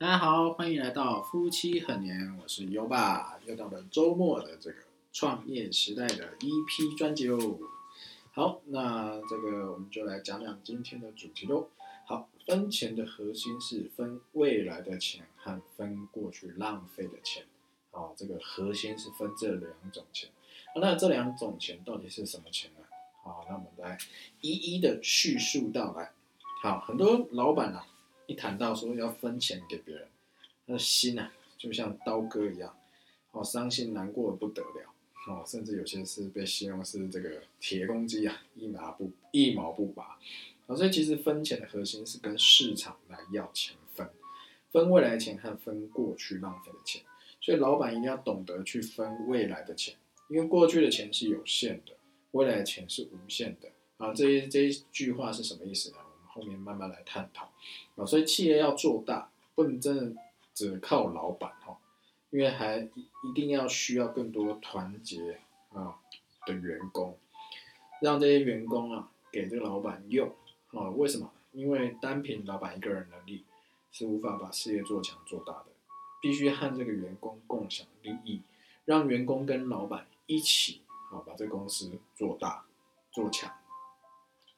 大家好，欢迎来到夫妻很年，我是优爸，又到了周末的这个创业时代的 EP 专辑喽。好，那这个我们就来讲讲今天的主题喽。好，分钱的核心是分未来的钱和分过去浪费的钱。好，这个核心是分这两种钱。那这两种钱到底是什么钱呢？好，那我们来一一的叙述到来。好，很多老板啊，一谈到说要分钱给别人，他的心啊就像刀割一样，哦，伤心难过的不得了，哦，甚至有些是被形容是这个铁公鸡啊，一毛不一毛不拔。啊，所以其实分钱的核心是跟市场来要钱分，分未来的钱和分过去浪费的钱。所以老板一定要懂得去分未来的钱。因为过去的钱是有限的，未来的钱是无限的啊！这一这一句话是什么意思呢？后面慢慢来探讨啊！所以企业要做大，不能真的只靠老板哈，因为还一定要需要更多团结啊的员工，让这些员工啊给这个老板用啊！为什么？因为单凭老板一个人能力是无法把事业做强做大的，必须和这个员工共享利益，让员工跟老板。一起好把这个公司做大做强。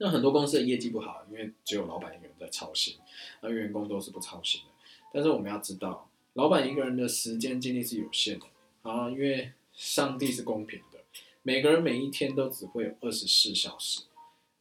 那很多公司的业绩不好，因为只有老板一个人在操心，那员工都是不操心的。但是我们要知道，老板一个人的时间精力是有限的啊，因为上帝是公平的，每个人每一天都只会有二十四小时。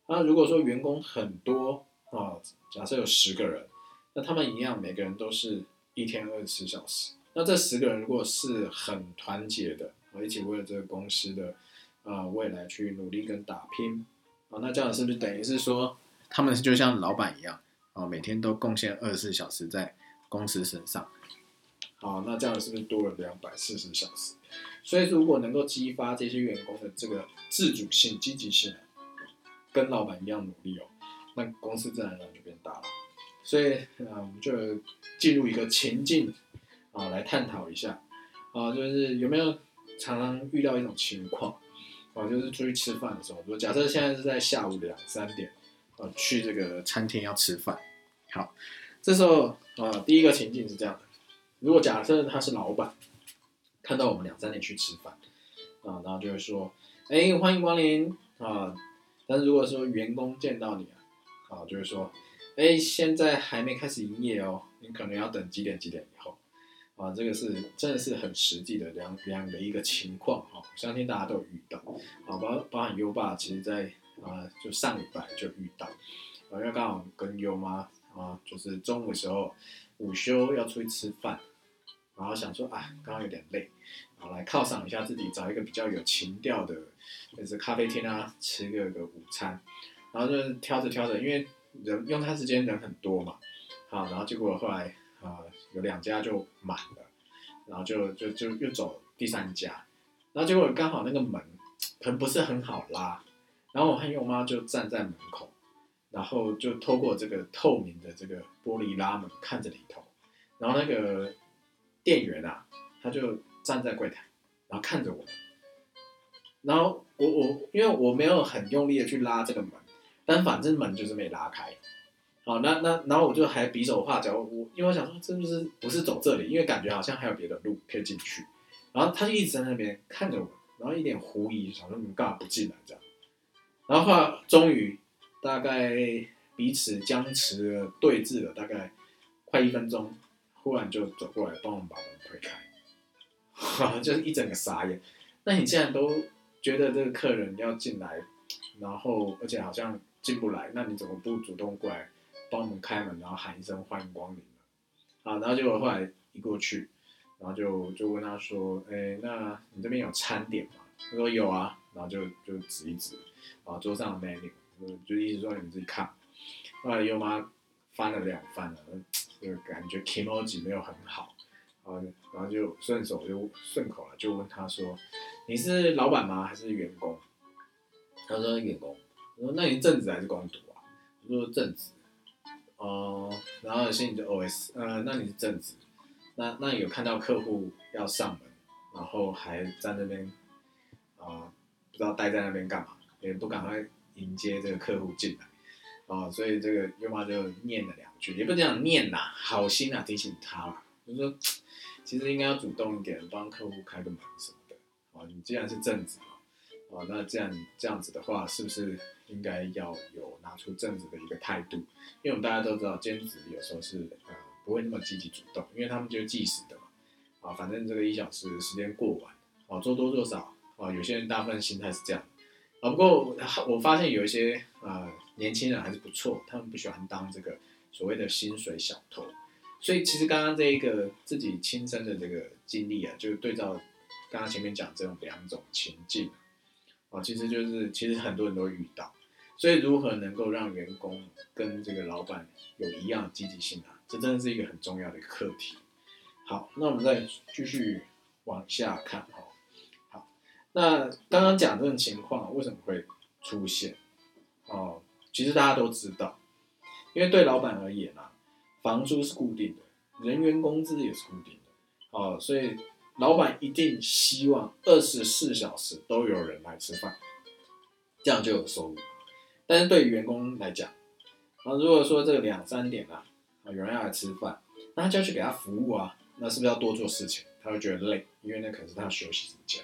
那如果说员工很多啊，假设有十个人，那他们一样，每个人都是一天二十四小时。那这十个人如果是很团结的。我一起为了这个公司的啊未来去努力跟打拼哦，那这样是不是等于是说他们就像老板一样啊，每天都贡献二十四小时在公司身上？好，那这样是不是多了两百四十小时？所以如果能够激发这些员工的这个自主性、积极性，跟老板一样努力哦，那公司自然而然就变大了。所以啊，我们就进入一个情境啊，来探讨一下啊，就是有没有？常常遇到一种情况，哦，就是出去吃饭的时候，说假设现在是在下午两三点，呃，去这个餐厅要吃饭，好，这时候啊，第一个情境是这样的，如果假设他是老板，看到我们两三点去吃饭，啊，然后就会说，哎，欢迎光临啊，但是如果说员工见到你啊，啊，就会说，哎，现在还没开始营业哦，你可能要等几点几点以后。啊，这个是真的是很实际的两两的一个情况哈，相信大家都有遇到。啊，包包含优爸，其实在啊就上礼拜就遇到，啊，因为刚好跟优妈啊，就是中午的时候午休要出去吃饭，然后想说啊，刚刚有点累，啊来犒赏一下自己，找一个比较有情调的，就是咖啡厅啊，吃个个午餐，然后就是挑着挑着，因为人用餐时间人很多嘛，好，然后结果后来。啊，有两家就满了，然后就就就又走第三家，然后结果刚好那个门可能不是很好拉，然后我和我妈就站在门口，然后就透过这个透明的这个玻璃拉门看着里头，然后那个店员啊，他就站在柜台，然后看着我，然后我我因为我没有很用力的去拉这个门，但反正门就是没拉开。好，那那然后我就还比手画脚，我因为我想说，这就是不是走这里，因为感觉好像还有别的路可以进去。然后他就一直在那边看着我，然后一点狐疑，想说你们干嘛不进来这样。然后后来终于大概彼此僵持了对峙了大概快一分钟，忽然就走过来帮我们把门推开，就是一整个傻眼。那你既然都觉得这个客人要进来，然后而且好像进不来，那你怎么不主动过来？帮我们开门，然后喊一声欢迎光临啊，然后结果后来一过去，然后就就问他说，哎，那你这边有餐点吗？他说有啊，然后就就指一指，啊，桌上的 menu，就就意思说你们自己看。后来优妈翻了两翻了，就感觉 emoji 没有很好，啊，然后就顺手就顺口了，就问他说，你是老板吗？还是员工？他说员工。我说那你正职还是工读啊？我说正职。哦，然后有些你就 OS，呃，那你是正职，那那有看到客户要上门，然后还在那边，啊，不知道待在那边干嘛，也不赶快迎接这个客户进来，啊，所以这个优妈就念了两句，也不这样念啦，好心啊提醒他啦，就说其实应该要主动一点，帮客户开个门什么的。啊，你既然是正职哦，那这样这样子的话，是不是应该要有拿出正直的一个态度？因为我们大家都知道，兼职有时候是呃不会那么积极主动，因为他们就计时的嘛。啊，反正这个一小时时间过完，啊，做多做少，啊，有些人大部分心态是这样。啊，不过我发现有一些呃年轻人还是不错，他们不喜欢当这个所谓的薪水小偷。所以其实刚刚这一个自己亲身的这个经历啊，就是对照刚刚前面讲这种两种情境，哦，其实就是其实很多人都遇到。所以如何能够让员工跟这个老板有一样积极性啊，这真的是一个很重要的课题。好，那我们再继续往下看哈。那刚刚讲这种情况为什么会出现？哦，其实大家都知道，因为对老板而言啊，房租是固定的，人员工资也是固定的，哦，所以老板一定希望二十四小时都有人来吃饭，这样就有收入。但是对于员工来讲，啊，如果说这个两三点啊，有人要来吃饭，那他就要去给他服务啊，那是不是要多做事情？他会觉得累，因为那可是他休息时间。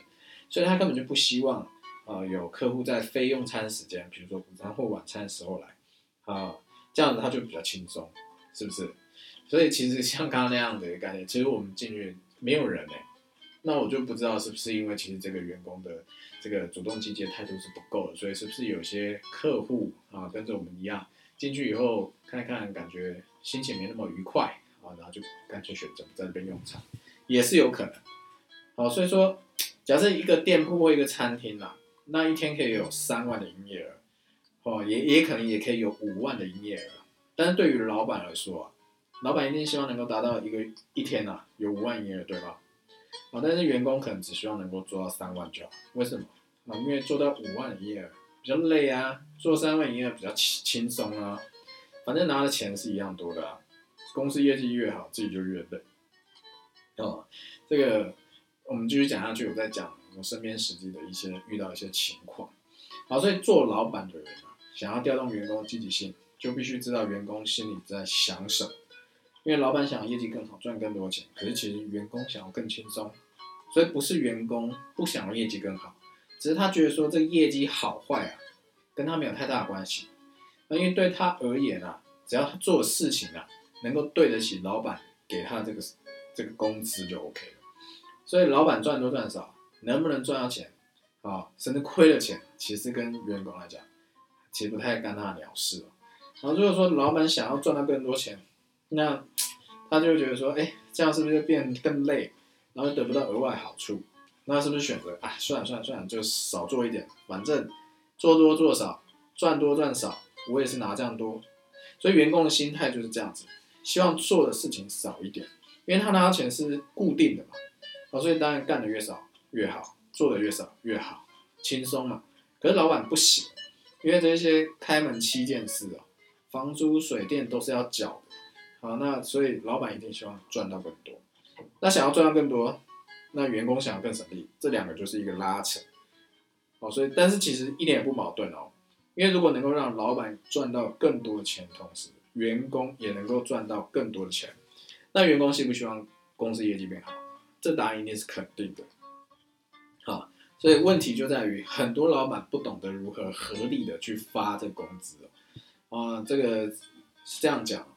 所以他根本就不希望，呃，有客户在非用餐时间，比如说午餐或晚餐的时候来，啊，这样子他就比较轻松，是不是？所以其实像刚刚那样的一个概念，其实我们进去没有人哎，那我就不知道是不是因为其实这个员工的这个主动积极态度是不够的，所以是不是有些客户啊跟着我们一样进去以后看看，感觉心情没那么愉快啊，然后就干脆选择在这边用餐，也是有可能。好，所以说。假设一个店铺或一个餐厅啦，那一天可以有三万的营业额，哦，也也可能也可以有五万的营业额。但是对于老板来说啊，老板一定希望能够达到一个一天呐有五万营业额，对吧？啊，但是员工可能只希望能够做到三万就好。为什么？啊，因为做到五万营业额比较累啊，做三万营业额比较轻轻松啊。反正拿的钱是一样多的啊。公司业绩越好，自己就越累。哦，这个。我们继续讲下去，我在讲我身边实际的一些遇到一些情况。好，所以做老板的人啊，想要调动员工积极性，就必须知道员工心里在想什么。因为老板想要业绩更好，赚更多钱，可是其实员工想要更轻松。所以不是员工不想要业绩更好，只是他觉得说这个业绩好坏啊，跟他没有太大的关系。那因为对他而言啊，只要他做事情啊，能够对得起老板给他这个这个工资就 OK 了。所以老板赚多赚少，能不能赚到钱，啊，甚至亏了钱，其实跟员工来讲，其实不太干他的鸟事哦。然后如果说老板想要赚到更多钱，那他就觉得说，哎，这样是不是就变更累，然后得不到额外好处？那是不是选择，啊，算了算了算了，就少做一点，反正做多做少，赚多赚少，我也是拿这样多。所以员工的心态就是这样子，希望做的事情少一点，因为他拿到钱是固定的嘛。哦，所以当然干的越少越好，做的越少越好，轻松嘛。可是老板不行，因为这些开门七件事哦，房租、水电都是要缴的。好，那所以老板一定希望赚到更多。那想要赚到更多，那员工想要更省力，这两个就是一个拉扯。哦，所以但是其实一点也不矛盾哦，因为如果能够让老板赚到更多的钱，同时员工也能够赚到更多的钱，那员工希不希望公司业绩变好？这答案一定是肯定的，好，所以问题就在于很多老板不懂得如何合理的去发这工资哦，啊，这个是这样讲，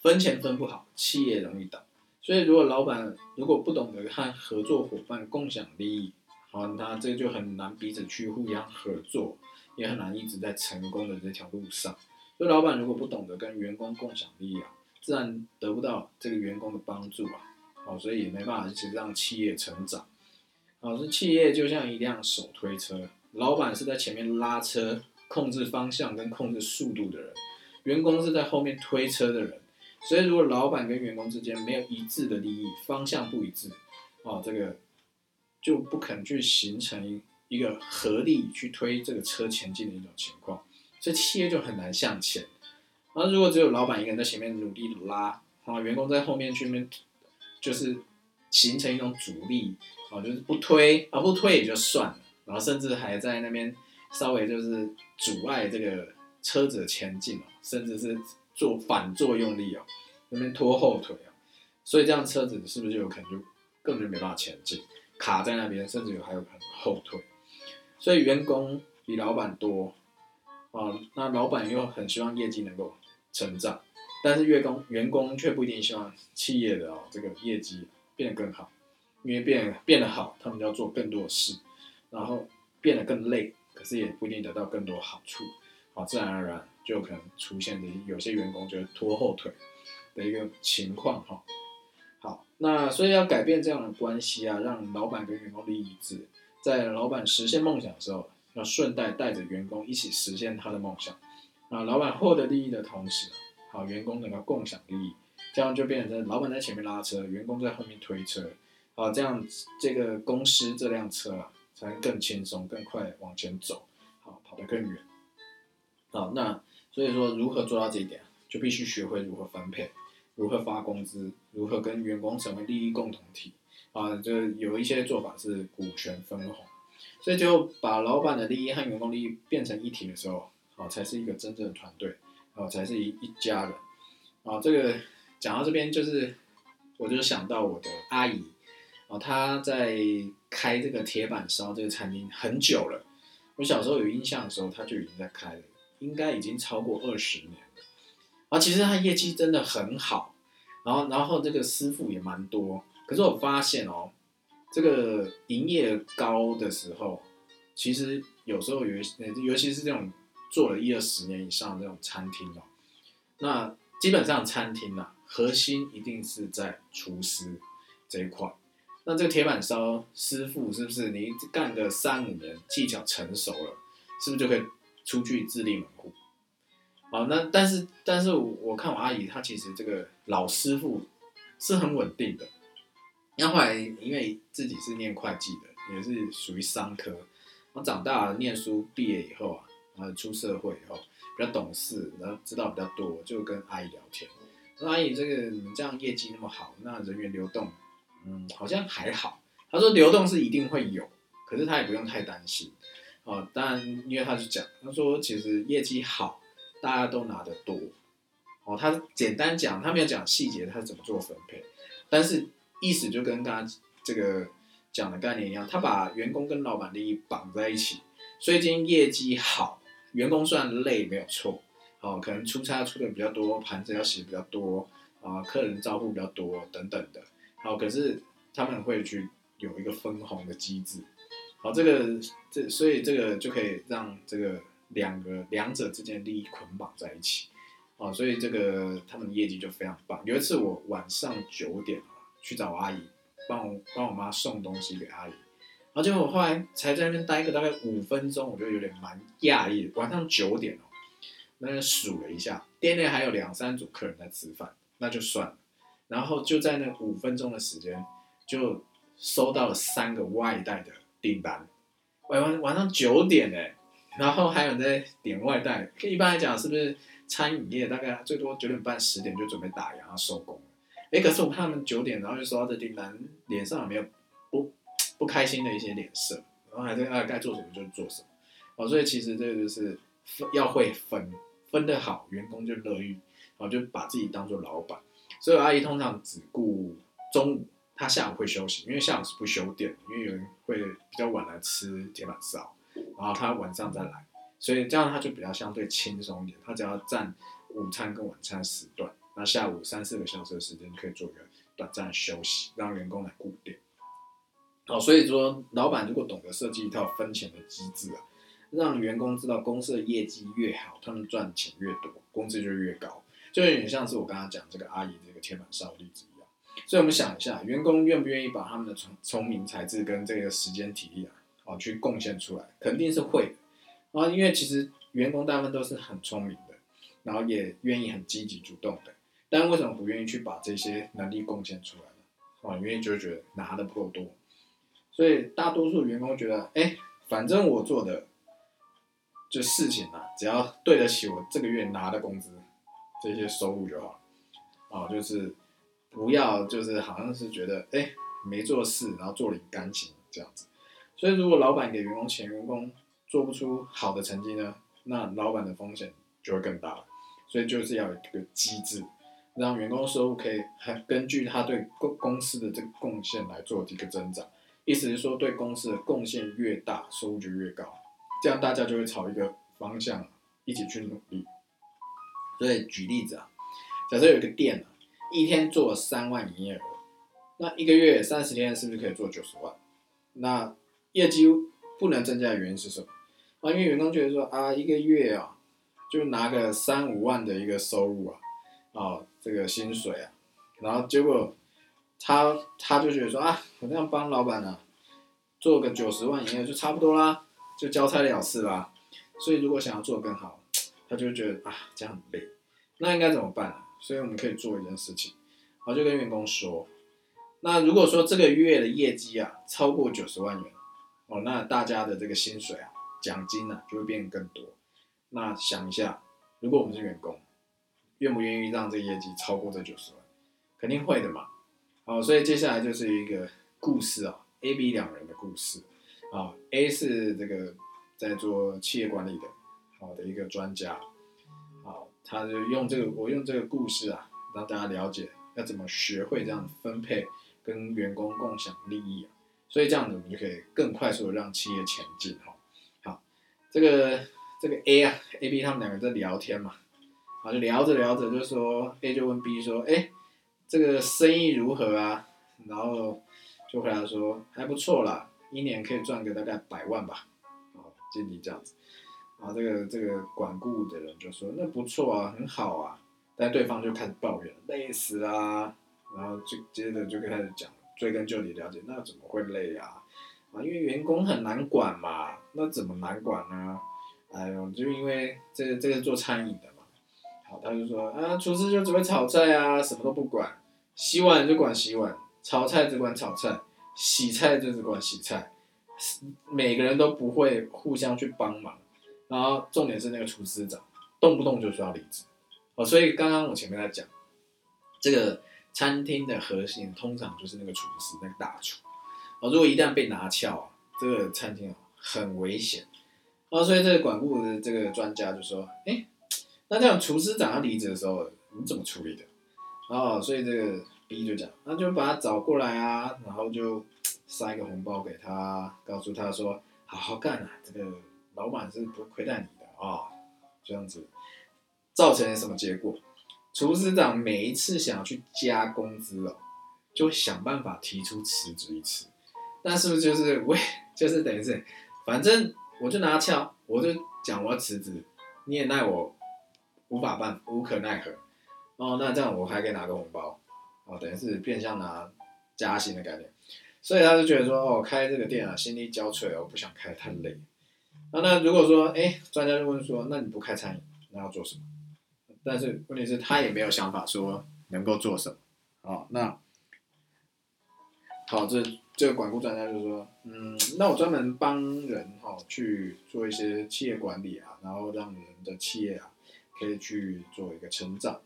分钱分不好，企业容易倒，所以如果老板如果不懂得和合作伙伴共享利益，好，那这就很难彼此去互相合作，也很难一直在成功的这条路上。所以老板如果不懂得跟员工共享利益啊，自然得不到这个员工的帮助啊。哦，所以也没办法一直让企业成长。哦，这企业就像一辆手推车，老板是在前面拉车，控制方向跟控制速度的人，员工是在后面推车的人。所以如果老板跟员工之间没有一致的利益，方向不一致，哦，这个就不可能去形成一个合力去推这个车前进的一种情况，所以企业就很难向前。那如果只有老板一个人在前面努力拉，啊，员工在后面去面。就是形成一种阻力，哦，就是不推啊，不推也就算了，然后甚至还在那边稍微就是阻碍这个车子的前进，甚至是做反作用力哦，那边拖后腿哦，所以这样车子是不是就有可能就根本就没办法前进，卡在那边，甚至有还有可能后退。所以员工比老板多啊，那老板又很希望业绩能够成长，但是员工员工却不一定希望企业的哦这个业绩变得更好，因为变变得好，他们就要做更多的事，然后变得更累，可是也不一定得到更多好处，好，自然而然就可能出现的有些员工就拖后腿的一个情况哈。好，那所以要改变这样的关系啊，让老板跟员工利益一致。在老板实现梦想的时候，要顺带带着员工一起实现他的梦想。啊，老板获得利益的同时，好，员工能够共享利益，这样就变成老板在前面拉车，员工在后面推车。啊，这样这个公司这辆车啊，才能更轻松、更快往前走，好，跑得更远。好，那所以说，如何做到这一点，就必须学会如何分配，如何发工资，如何跟员工成为利益共同体。啊，就有一些做法是股权分红，所以就把老板的利益和员工利益变成一体的时候，啊，才是一个真正的团队，啊，才是一一家人。啊，这个讲到这边，就是我就想到我的阿姨，啊，她在开这个铁板烧这个餐厅很久了。我小时候有印象的时候，她就已经在开了，应该已经超过二十年了。啊，其实他业绩真的很好，然后然后这个师傅也蛮多。可是我发现哦，这个营业高的时候，其实有时候有，尤其是这种做了一二十年以上这种餐厅哦，那基本上餐厅啊，核心一定是在厨师这一块。那这个铁板烧师傅是不是你干个三五年，技巧成熟了，是不是就可以出去自立门户？好，那但是但是我看我阿姨她其实这个老师傅是很稳定的。那后来因为自己是念会计的，也是属于商科，然后长大念书毕业以后啊，然后出社会以后比较懂事，然后知道比较多，就跟阿姨聊天。说阿姨，这个你们这样业绩那么好，那人员流动，嗯，好像还好。他说流动是一定会有，可是他也不用太担心。哦，当然，因为他是讲，他说其实业绩好，大家都拿得多。哦，他简单讲，他没有讲细节，他是怎么做分配，但是。意思就跟刚刚这个讲的概念一样，他把员工跟老板利益绑在一起，所以今天业绩好，员工虽然累没有错，哦，可能出差出的比较多，盘子要洗比较多，啊，客人招呼比较多等等的，好，可是他们会去有一个分红的机制，好，这个这所以这个就可以让这个两个两者之间利益捆绑在一起，哦，所以这个他们的业绩就非常棒。有一次我晚上九点。去找阿姨，帮我帮我妈送东西给阿姨，然后结果我后来才在那边待个大概五分钟，我就有点蛮讶异。晚上九点哦，那数了一下，店内还有两三组客人在吃饭，那就算了。然后就在那五分钟的时间，就收到了三个外带的订单。晚晚晚上九点哎，然后还有人在点外带。一般来讲，是不是餐饮业大概最多九点半十点就准备打烊收工？哎，可是我看他们九点，然后就收到这订单，脸上也没有不不开心的一些脸色，然后还在啊该做什么就做什么，哦，所以其实这个就是分要会分分的好，员工就乐意，然后就把自己当做老板。所以阿姨通常只顾中午，他下午会休息，因为下午是不休店，因为有人会比较晚来吃铁板烧，然后他晚上再来，所以这样他就比较相对轻松一点，他只要占午餐跟晚餐时段。那下午三四个小时的时间可以做一个短暂休息，让员工来固定。好，所以说老板如果懂得设计一套分钱的机制啊，让员工知道公司的业绩越好，他们赚钱越多，工资就越高，就有点像是我刚刚讲这个阿姨这个铁板烧例子。所以我们想一下，员工愿不愿意把他们的聪聪明才智跟这个时间体力啊，好去贡献出来？肯定是会的啊，因为其实员工大部分都是很聪明的，然后也愿意很积极主动的。但为什么不愿意去把这些能力贡献出来呢？啊，因为就觉得拿的不够多，所以大多数员工觉得，哎，反正我做的就事情啊，只要对得起我这个月拿的工资，这些收入就好，啊，就是不要就是好像是觉得，哎，没做事，然后做领干净这样子。所以如果老板给员工钱，员工做不出好的成绩呢，那老板的风险。就会更大了。所以就是要有一个机制，让员工收入可以还根据他对公公司的这个贡献来做一个增长。意思是说，对公司的贡献越大，收入就越高，这样大家就会朝一个方向一起去努力。所以举例子啊，假设有一个店啊，一天做三万营业额，那一个月三十天是不是可以做九十万？那业绩不能增加的原因是什么？啊，因为员工觉得说啊，一个月啊，就拿个三五万的一个收入啊，啊，这个薪水啊，然后结果他他就觉得说啊，我这样帮老板呢，做个九十万营业额就差不多啦，就交差了事啦。所以如果想要做更好，他就觉得啊，这样很累，那应该怎么办呢？所以我们可以做一件事情，我就跟员工说，那如果说这个月的业绩啊超过九十万元，哦，那大家的这个薪水啊。奖金呢就会变更多。那想一下，如果我们是员工，愿不愿意让这个业绩超过这九十万？肯定会的嘛。好，所以接下来就是一个故事啊，A、B 两人的故事啊。A 是这个在做企业管理的，好的一个专家。他就用这个，我用这个故事啊，让大家了解要怎么学会这样分配跟员工共享利益啊。所以这样子我们就可以更快速的让企业前进哈。好这个这个 A 啊，A、B 他们两个在聊天嘛，啊，就聊着聊着就说 A 就问 B 说，哎，这个生意如何啊？然后就回答说还不错啦，一年可以赚个大概百万吧，好，经理这样子，然后，这个这个管顾的人就说那不错啊，很好啊，但对方就开始抱怨累死啦，然后就接着就开始讲追根究底了解，那怎么会累啊？啊，因为员工很难管嘛，那怎么难管呢？哎呦，就因为这个这个做餐饮的嘛，好，他就说啊，厨师就只会炒菜啊，什么都不管，洗碗就管洗碗，炒菜只管炒菜，洗菜就只管洗菜，每个人都不会互相去帮忙，然后重点是那个厨师长动不动就需要离职，哦，所以刚刚我前面在讲，这个餐厅的核心通常就是那个厨师，那个大厨。哦，如果一旦被拿翘啊，这个餐厅很危险。哦，所以这个管顾的这个专家就说：“哎，那这样厨师长要离职的时候，你怎么处理的？”哦，所以这个 B 就讲，那就把他找过来啊，然后就塞个红包给他，告诉他说：“好好干啊，这个老板是不亏待你的啊。”这样子造成什么结果？厨师长每一次想要去加工资哦，就想办法提出辞职一次。那是不是就是为 就是等于是，反正我就拿枪，我就讲我要辞职，你也奈我无法办，无可奈何。哦，那这样我还可以拿个红包，哦，等于是变相拿加薪的概念。所以他就觉得说，哦，开这个店啊，心力交瘁哦，不想开太累。那那如果说，哎，专家就问说，那你不开餐饮，那要做什么？但是问题是，他也没有想法说能够做什么。哦，那好，这。这个管顾专家就说，嗯，那我专门帮人哈去做一些企业管理啊，然后让人的企业啊可以去做一个成长，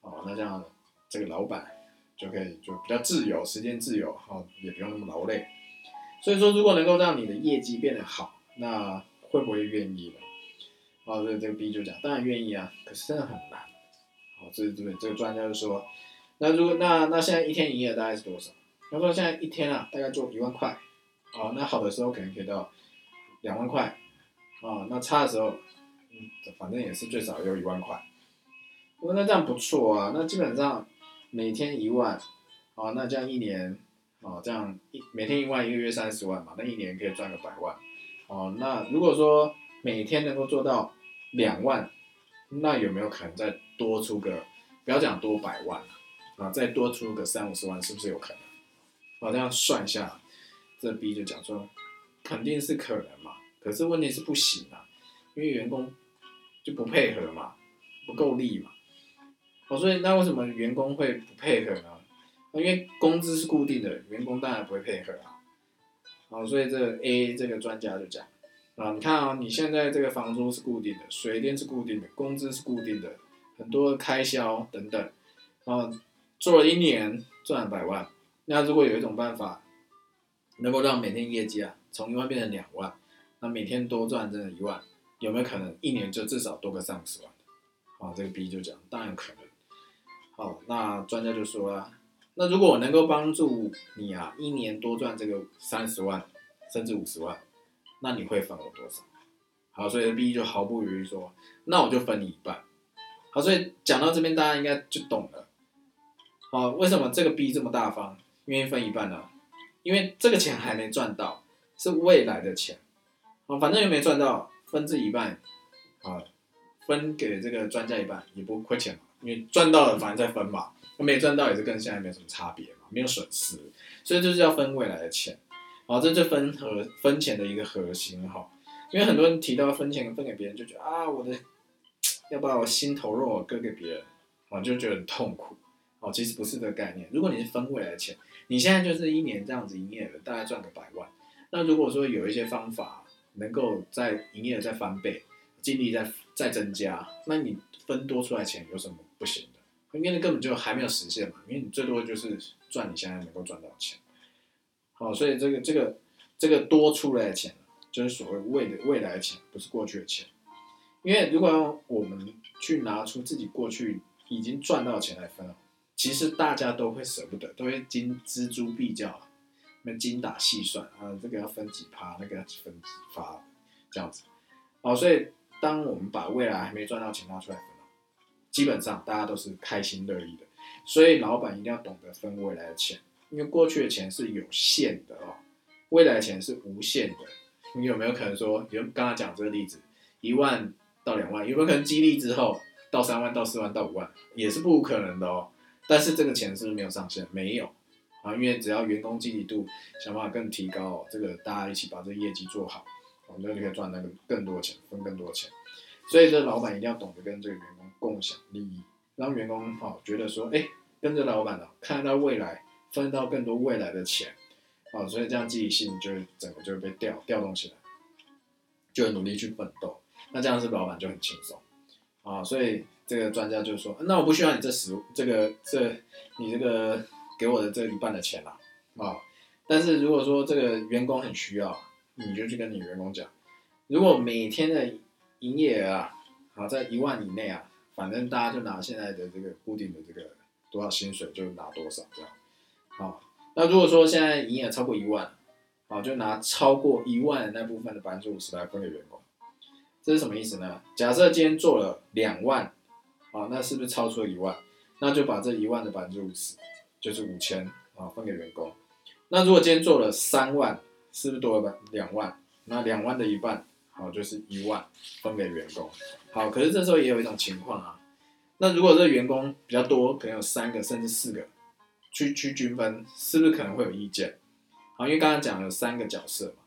哦，那这样这个老板就可以就比较自由，时间自由，哈，也不用那么劳累。所以说，如果能够让你的业绩变得好，那会不会愿意呢？哦，这这个 B 就讲，当然愿意啊，可是真的很难。好，这这这个专家就说，那如果那那现在一天营业大概是多少？他说现在一天啊，大概做一万块，哦，那好的时候可能可以到两万块，啊，那差的时候，嗯，反正也是最少有一万块。我说那这样不错啊，那基本上每天一万，哦，那这样一年，哦，这样一每天一万，一个月三十万嘛，那一年可以赚个百万，哦，那如果说每天能够做到两万，那有没有可能再多出个，不要讲多百万啊，再多出个三五十万，是不是有可能？好，这样算一下，这 B 就讲说，肯定是可能嘛，可是问题是不行啊，因为员工就不配合嘛，不够力嘛。哦，所以那为什么员工会不配合呢？因为工资是固定的，员工当然不会配合啊。好，所以这个 A 这个专家就讲，啊，你看啊，你现在这个房租是固定的，水电是固定的，工资是固定的，很多开销等等，啊，做了一年赚百万。那如果有一种办法，能够让每天业绩啊从一万变成两万，那每天多赚真的一万，有没有可能一年就至少多个三五十万？啊，这个 B 就讲，当然可能。好，那专家就说了，那如果我能够帮助你啊，一年多赚这个三十万，甚至五十万，那你会分我多少？好，所以 B 就毫不犹豫说，那我就分你一半。好，所以讲到这边，大家应该就懂了。好，为什么这个 B 这么大方，愿意分一半呢？因为这个钱还没赚到，是未来的钱。啊，反正又没赚到，分这一半，好，分给这个专家一半也不亏钱嘛，因为赚到了反正再分嘛，没赚到也是跟现在没什么差别嘛，没有损失，所以就是要分未来的钱。好，这就分和分钱的一个核心哈，因为很多人提到分钱分给别人，就觉得啊，我的要把我心头肉割给别人，啊，就觉得很痛苦。哦，其实不是这个概念。如果你是分未来的钱，你现在就是一年这样子营业额，大概赚个百万。那如果说有一些方法，能够在营业额再翻倍，精力再再增加，那你分多出来钱有什么不行的？因为根本就还没有实现嘛，因为你最多就是赚你现在能够赚到的钱。好，所以这个这个这个多出来的钱，就是所谓未的未来的钱，不是过去的钱。因为如果我们去拿出自己过去已经赚到的钱来分，其实大家都会舍不得，都会精锱铢必较。那精打细算啊，这个要分几趴，那个要分几发，这样子。哦，所以当我们把未来还没赚到钱拿出来分，基本上大家都是开心乐意的。所以老板一定要懂得分未来的钱，因为过去的钱是有限的哦，未来的钱是无限的。你有没有可能说，有刚刚讲这个例子，一万到两万，有没有可能激励之后到三万到四万到五万，也是不可能的哦。但是这个钱是不是没有上限？没有。啊，因为只要员工积极度想办法更提高，这个大家一起把这业绩做好，我们就可以赚那个更多钱，分更多钱。所以这老板一定要懂得跟这个员工共享利益，让员工好觉得说，哎，跟着老板呢，看到未来，分到更多未来的钱，啊，所以这样积极性就整个就会被调调动起来，就会努力去奋斗。那这样是老板就很轻松，啊，所以这个专家就说，那我不需要你这十这个这你这个。给我的这一半的钱啦，啊，但是如果说这个员工很需要，你就去跟你员工讲，如果每天的营业额啊，好在一万以内啊，反正大家就拿现在的这个固定的这个多少薪水就拿多少这样，好，那如果说现在营业额超过一万，好就拿超过一万的那部分的百分之五十来分给员工，这是什么意思呢？假设今天做了两万，好，那是不是超出了一万？那就把这一万的百分之五十。就是五千啊，分给员工。那如果今天做了三万，是不是多了两万？那两万的一半，好，就是一万分给员工。好，可是这时候也有一种情况啊。那如果这员工比较多，可能有三个甚至四个，去去均分，是不是可能会有意见？好，因为刚刚讲了三个角色嘛。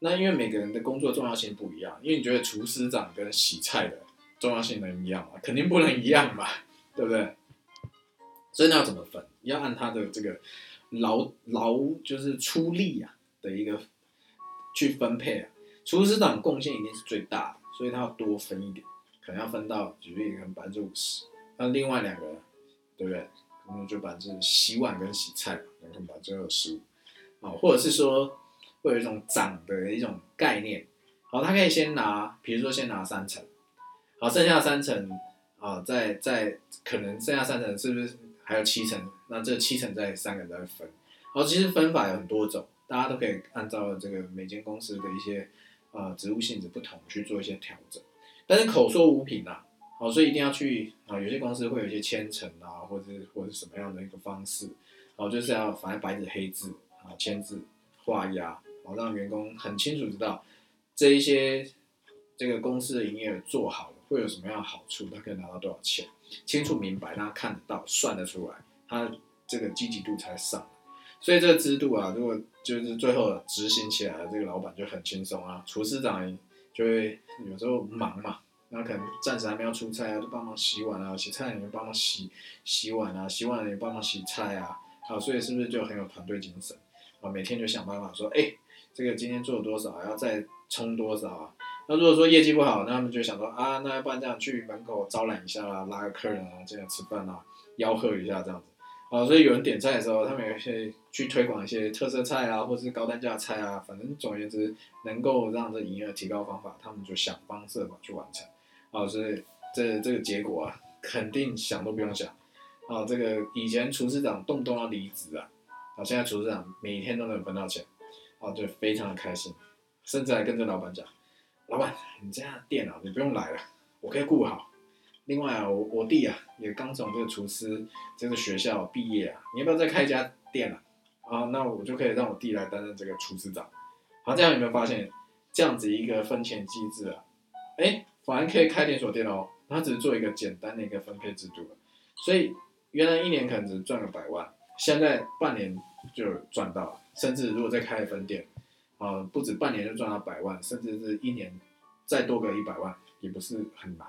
那因为每个人的工作重要性不一样，因为你觉得厨师长跟洗菜的重要性能一样吗？肯定不能一样嘛，对不对？所以那要怎么分？要按他的这个劳劳就是出力啊的一个去分配啊。厨师长贡献一定是最大的，所以他要多分一点，可能要分到举例可能百分之五十。那另外两个，对不对？可能就百分之洗碗跟洗菜，可能百分之二十五。啊，或者是说会有一种涨的一种概念。好，他可以先拿，比如说先拿三层，好，剩下三层啊，再再可能剩下三层是不是？还有七层，那这七层在三个人在分，好，其实分法有很多种，大家都可以按照这个每间公司的一些呃职务性质不同去做一些调整，但是口说无凭呐，好，所以一定要去啊，有些公司会有一些签呈啊，或者或者什么样的一个方式，好，就是要反正白纸黑字啊，签字画押，好，让员工很清楚知道这一些这个公司的营业额做好了会有什么样的好处，他可以拿到多少钱。清楚明白，让他看得到、算得出来，他这个积极度才上。所以这个制度啊，如果就是最后执行起来，这个老板就很轻松啊。厨师长就会有时候忙嘛，那可能暂时还没有出菜啊，就帮忙洗碗啊，洗菜的人帮忙洗洗碗啊，洗碗的人帮忙洗菜啊。好，所以是不是就很有团队精神啊？每天就想办法说，哎，这个今天做了多少，要再冲多少啊？那如果说业绩不好，那他们就想说啊，那要不然这样去门口招揽一下啦，拉个客人啊，这样吃饭啊，吆喝一下这样子，啊，所以有人点菜的时候，他们有些去推广一些特色菜啊，或者是高单价菜啊，反正总而言之，能够让这营业额提高方法，他们就想方设法去完成，啊，所以这这个结果啊，肯定想都不用想啊。这个以前厨师长动不动要离职啊，啊，现在厨师长每天都能分到钱，啊，就非常的开心，甚至还跟着老板讲，老板，你这样店啊，你不用来了，我可以顾好。另外啊，我我弟啊也刚从这个厨师这个学校毕业啊，你要不要再开一家店啊？啊，那我就可以让我弟来担任这个厨师长。好，这样有没有发现这样子一个分钱机制啊？哎，反而可以开连锁店哦。他只是做一个简单的一个分配制度，所以原来一年可能只赚个百万，现在半年就赚到了，甚至如果再开一分店，啊，不止半年就赚到百万，甚至是一年再多个一百万，也不是很难。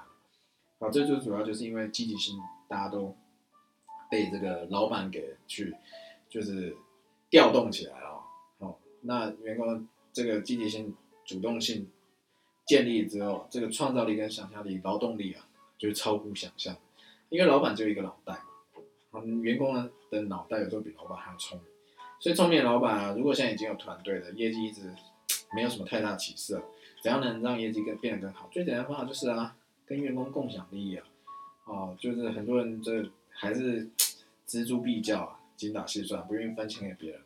啊，这就主要就是因为积极性，大家都被这个老板给去就是调动起来了。哦，那员工这个积极性、主动性建立之后，这个创造力跟想象力、劳动力啊，就是超乎想象。因为老板只有一个脑袋嘛，嗯，员工呢的脑袋有时候比老板还要聪明。所以聪明的老板啊，如果现在已经有团队了，业绩一直没有什么太大起色，怎样能让业绩更变得更好？最简单的方法就是啊。跟员工共享利益啊，哦，就是很多人这还是锱铢必较啊，精打细算，不愿意分钱给别人，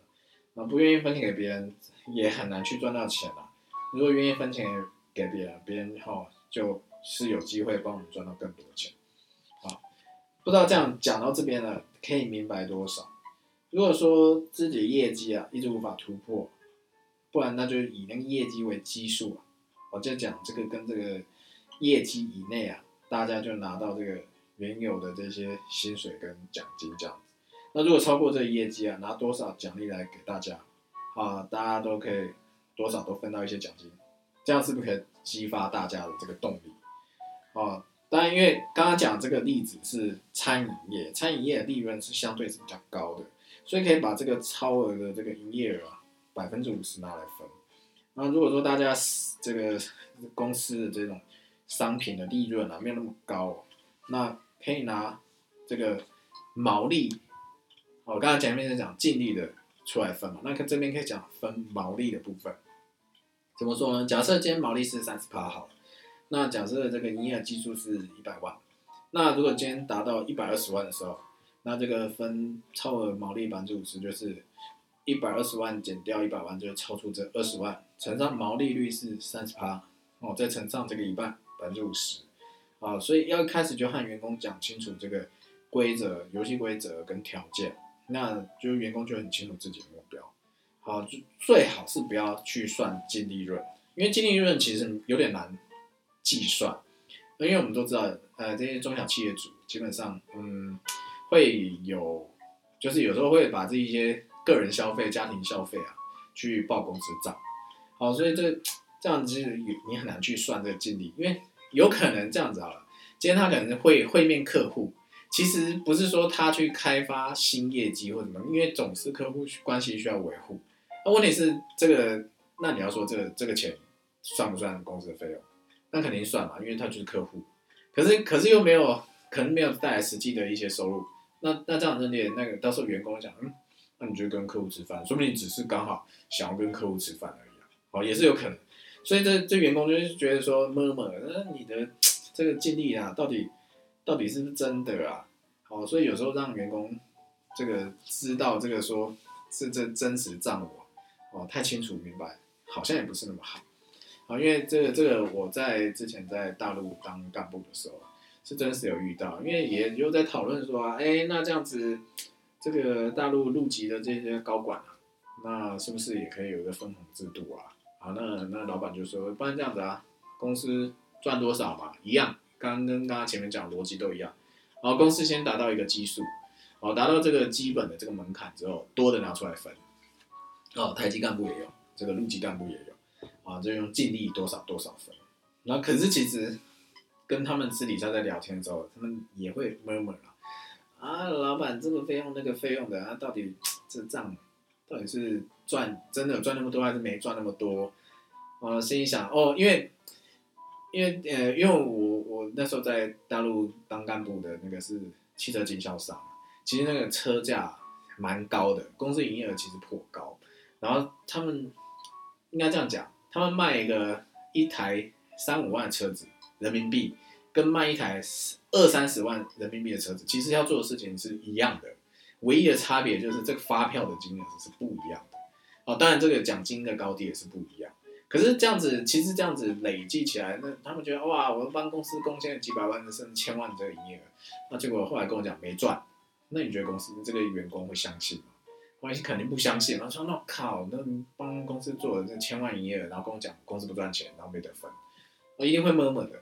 啊，不愿意分钱给别人，也很难去赚到钱啊。如果愿意分钱给别人，别人哈就是有机会帮我们赚到更多钱，啊，不知道这样讲到这边呢，可以明白多少？如果说自己业绩啊一直无法突破，不然那就以那个业绩为基数啊，我就讲这个跟这个。业绩以内啊，大家就拿到这个原有的这些薪水跟奖金这样子。那如果超过这个业绩啊，拿多少奖励来给大家啊？大家都可以多少都分到一些奖金，这样是不是可以激发大家的这个动力？啊，当然，因为刚刚讲这个例子是餐饮业，餐饮业的利润是相对是比较高的，所以可以把这个超额的这个营业额啊，百分之五十拿来分。那如果说大家这个公司的这种商品的利润啊没有那么高，那可以拿这个毛利，我刚才前面是讲净利的出来分嘛，那这边可以讲分毛利的部分，怎么说呢？假设今天毛利是三十八好，那假设这个营业基数是一百万，那如果今天达到一百二十万的时候，那这个分超额毛利百分之五十，就是一百二十万减掉一百万，就超出这二十万，乘上毛利率是三十八，哦，再乘上这个一半。百分之五十，啊，所以要开始就和员工讲清楚这个规则、游戏规则跟条件，那就员工就很清楚自己的目标。好，就最好是不要去算净利润，因为净利润其实有点难计算。因为我们都知道，呃，这些中小企业主基本上，嗯，会有，就是有时候会把这一些个人消费、家庭消费啊，去报公司账。好，所以这个。这样子其实你很难去算这个净利，因为有可能这样子好了，今天他可能会会面客户，其实不是说他去开发新业绩或什么，因为总是客户关系需要维护。那问题是这个，那你要说这个这个钱算不算公司的费用？那肯定算嘛，因为他就是客户。可是可是又没有可能没有带来实际的一些收入。那那这样子你那个到时候员工讲，嗯，那你就跟客户吃饭，说不定只是刚好想要跟客户吃饭而已啊，好也是有可能。所以这这员工就是觉得说，么么，那你的这个尽力啊，到底到底是不是真的啊？好，所以有时候让员工这个知道这个说是这真实账务哦，太清楚明白，好像也不是那么好。好，因为这个这个我在之前在大陆当干部的时候，是真实有遇到，因为也有在讨论说啊，哎，那这样子这个大陆陆籍的这些高管啊，那是不是也可以有一个分红制度啊？那那老板就说，不然这样子啊，公司赚多少嘛，一样，刚跟刚刚前面讲逻辑都一样。然后公司先达到一个基数，好，达到这个基本的这个门槛之后，多的拿出来分。哦，台级干部也有，这个陆级干部也有，啊，就用尽力多少多少分。那可是其实跟他们私底下在聊天的时候，他们也会 murmur 啊，啊，老板这个费用那个费用的，啊，到底这账。到底是赚真的赚那么多，还是没赚那么多？我心里想，哦，因为，因为呃，因为我我那时候在大陆当干部的那个是汽车经销商，其实那个车价蛮高的，公司营业额其实颇高。然后他们应该这样讲，他们卖一个一台三五万的车子人民币，跟卖一台二三十万人民币的车子，其实要做的事情是一样的，唯一的差别就是这个发票的金额是不一样的。哦，当然这个奖金的高低也是不一样。可是这样子，其实这样子累计起来，那他们觉得哇，我们帮公司贡献了几百万甚至千万这个营业额，那结果后来跟我讲没赚，那你觉得公司这个员工会相信吗？关系肯定不相信，他说那靠，那帮公司做了这千万营业额，然后跟我讲公司不赚钱，然后没得分，我一定会默默的。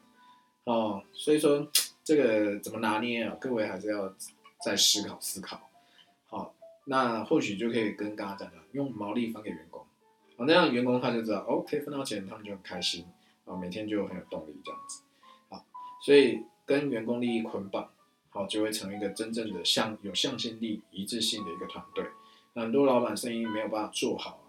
哦，所以说这个怎么拿捏啊？各位还是要再思考思考。好，那或许就可以跟刚刚讲的，用毛利分给员工。啊，那样员工他就知道，哦，可以分到钱，他们就很开心，啊，每天就很有动力这样子，好，所以跟员工利益捆绑，好，就会成为一个真正的向有向心力、一致性的一个团队。很多老板生意没有办法做好，